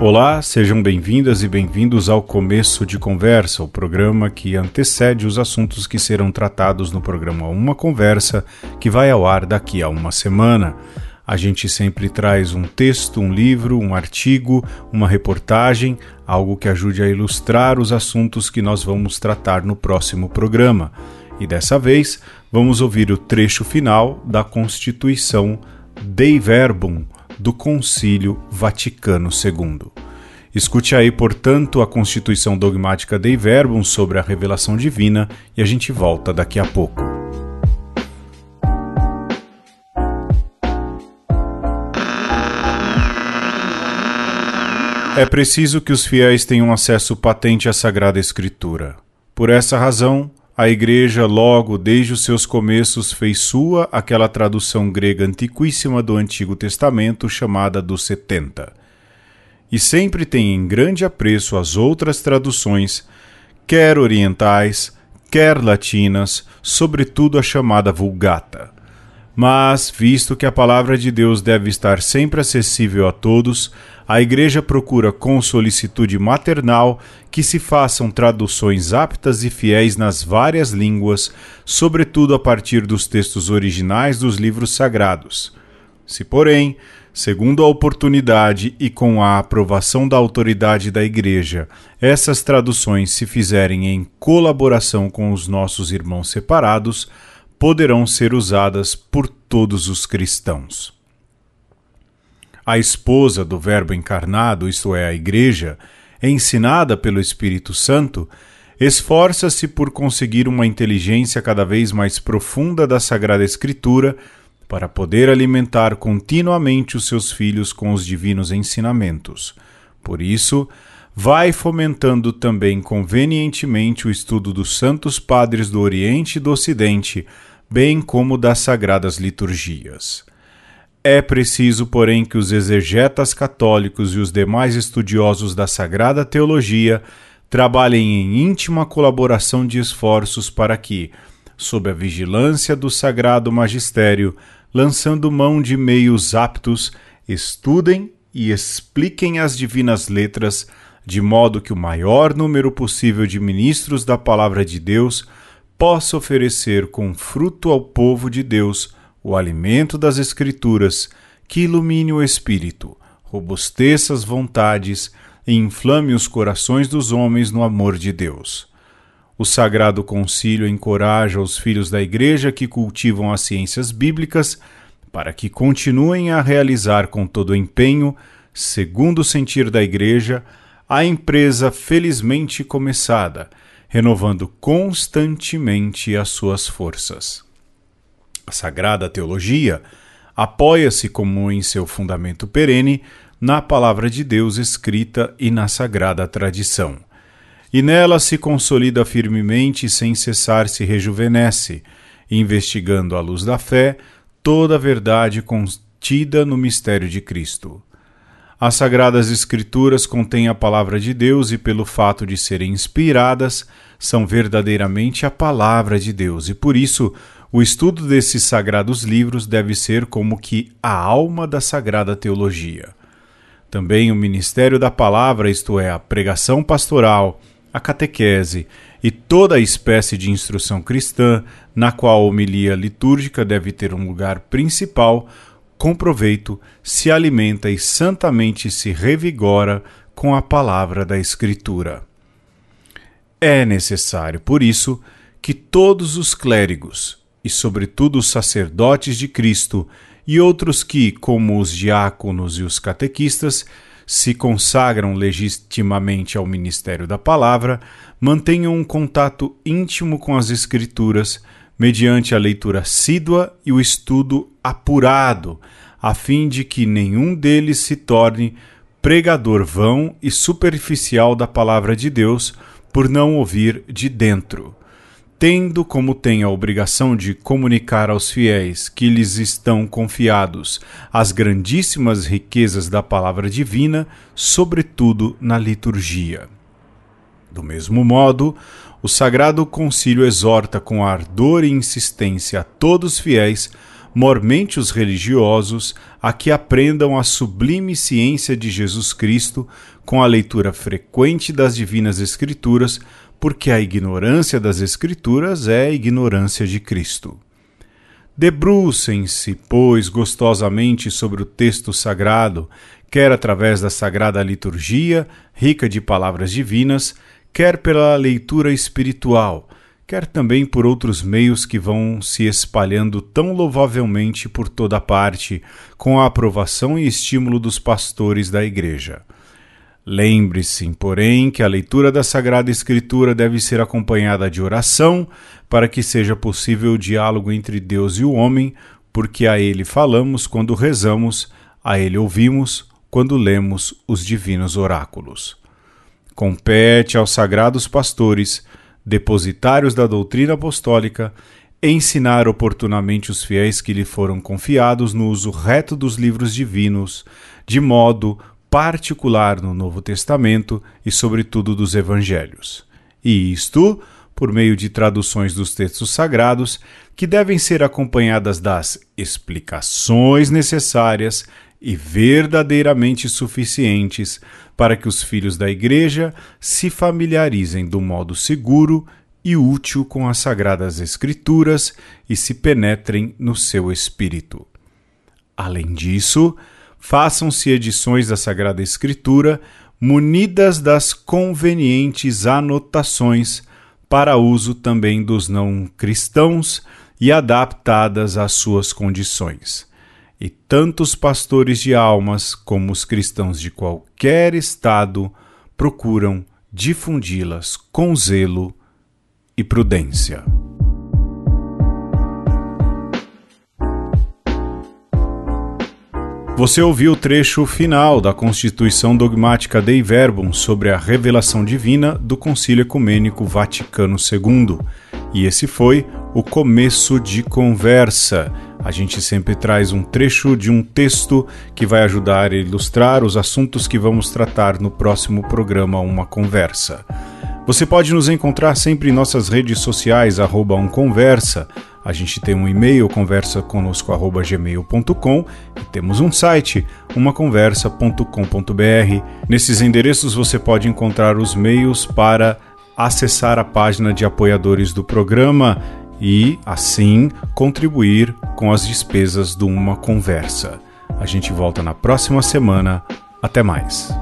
Olá, sejam bem-vindas e bem-vindos ao Começo de Conversa, o programa que antecede os assuntos que serão tratados no programa Uma Conversa, que vai ao ar daqui a uma semana. A gente sempre traz um texto, um livro, um artigo, uma reportagem, algo que ajude a ilustrar os assuntos que nós vamos tratar no próximo programa. E dessa vez, vamos ouvir o trecho final da Constituição Dei Verbum do Concílio Vaticano II. Escute aí, portanto, a Constituição Dogmática Dei Verbum sobre a revelação divina e a gente volta daqui a pouco. É preciso que os fiéis tenham acesso patente à Sagrada Escritura. Por essa razão, a Igreja, logo desde os seus começos, fez sua aquela tradução grega antiquíssima do Antigo Testamento chamada dos Setenta. E sempre tem em grande apreço as outras traduções, quer orientais, quer latinas, sobretudo a chamada Vulgata. Mas, visto que a palavra de Deus deve estar sempre acessível a todos, a Igreja procura com solicitude maternal que se façam traduções aptas e fiéis nas várias línguas, sobretudo a partir dos textos originais dos livros sagrados. Se, porém, segundo a oportunidade e com a aprovação da autoridade da Igreja, essas traduções se fizerem em colaboração com os nossos irmãos separados, poderão ser usadas por todos os cristãos. A esposa do Verbo encarnado, isto é, a Igreja, ensinada pelo Espírito Santo, esforça-se por conseguir uma inteligência cada vez mais profunda da Sagrada Escritura para poder alimentar continuamente os seus filhos com os divinos ensinamentos. Por isso, vai fomentando também convenientemente o estudo dos santos padres do Oriente e do Ocidente, bem como das sagradas liturgias. É preciso, porém, que os exegetas católicos e os demais estudiosos da Sagrada Teologia trabalhem em íntima colaboração de esforços para que, sob a vigilância do Sagrado Magistério, lançando mão de meios aptos, estudem e expliquem as divinas letras, de modo que o maior número possível de ministros da Palavra de Deus possa oferecer com fruto ao povo de Deus o alimento das Escrituras, que ilumine o espírito, robusteça as vontades e inflame os corações dos homens no amor de Deus. O Sagrado Concílio encoraja os filhos da Igreja que cultivam as ciências bíblicas para que continuem a realizar com todo empenho, segundo o sentir da Igreja, a empresa felizmente começada renovando constantemente as suas forças. A Sagrada Teologia apoia-se como em seu fundamento perene na palavra de Deus escrita e na sagrada tradição. E nela se consolida firmemente e sem cessar se rejuvenesce, investigando à luz da fé toda a verdade contida no mistério de Cristo. As Sagradas Escrituras contêm a palavra de Deus e, pelo fato de serem inspiradas, são verdadeiramente a palavra de Deus, e por isso o estudo desses sagrados livros deve ser como que a alma da sagrada teologia. Também o ministério da palavra, isto é, a pregação pastoral, a catequese e toda a espécie de instrução cristã, na qual a homilia litúrgica deve ter um lugar principal, com proveito, se alimenta e santamente se revigora com a palavra da Escritura. É necessário, por isso, que todos os clérigos, e sobretudo os sacerdotes de Cristo, e outros que, como os diáconos e os catequistas, se consagram legitimamente ao ministério da palavra, mantenham um contato íntimo com as Escrituras mediante a leitura assídua e o estudo apurado, a fim de que nenhum deles se torne pregador vão e superficial da palavra de Deus por não ouvir de dentro, tendo como tem a obrigação de comunicar aos fiéis que lhes estão confiados as grandíssimas riquezas da palavra divina, sobretudo na liturgia. Do mesmo modo, o Sagrado Concílio exorta com ardor e insistência a todos os fiéis, mormente os religiosos a que aprendam a sublime ciência de Jesus Cristo com a leitura frequente das Divinas Escrituras, porque a ignorância das Escrituras é a ignorância de Cristo. Debrucem-se, pois, gostosamente sobre o texto sagrado, quer através da sagrada liturgia, rica de palavras divinas, quer pela leitura espiritual, quer também por outros meios que vão se espalhando tão louvavelmente por toda parte, com a aprovação e estímulo dos pastores da Igreja. Lembre-se, porém, que a leitura da Sagrada Escritura deve ser acompanhada de oração, para que seja possível o diálogo entre Deus e o homem, porque a Ele falamos quando rezamos, a Ele ouvimos quando lemos os divinos oráculos. Compete aos sagrados pastores, depositários da doutrina apostólica, ensinar oportunamente os fiéis que lhe foram confiados no uso reto dos livros divinos, de modo particular no Novo Testamento e, sobretudo, dos Evangelhos. E isto por meio de traduções dos textos sagrados, que devem ser acompanhadas das explicações necessárias e verdadeiramente suficientes para que os filhos da Igreja se familiarizem do modo seguro e útil com as Sagradas Escrituras e se penetrem no seu espírito. Além disso, façam-se edições da Sagrada Escritura munidas das convenientes anotações para uso também dos não cristãos e adaptadas às suas condições. E tanto os pastores de almas como os cristãos de qualquer estado procuram difundi-las com zelo e prudência. Você ouviu o trecho final da Constituição Dogmática Dei Verbum sobre a revelação divina do Concílio Ecumênico Vaticano II. E esse foi o começo de conversa. A gente sempre traz um trecho de um texto que vai ajudar a ilustrar os assuntos que vamos tratar no próximo programa Uma Conversa. Você pode nos encontrar sempre em nossas redes sociais, arroba umconversa, a gente tem um e-mail, conversaconosco.gmail.com e temos um site, umaconversa.com.br. Nesses endereços você pode encontrar os meios para acessar a página de apoiadores do programa e, assim, contribuir com as despesas do Uma Conversa. A gente volta na próxima semana. Até mais.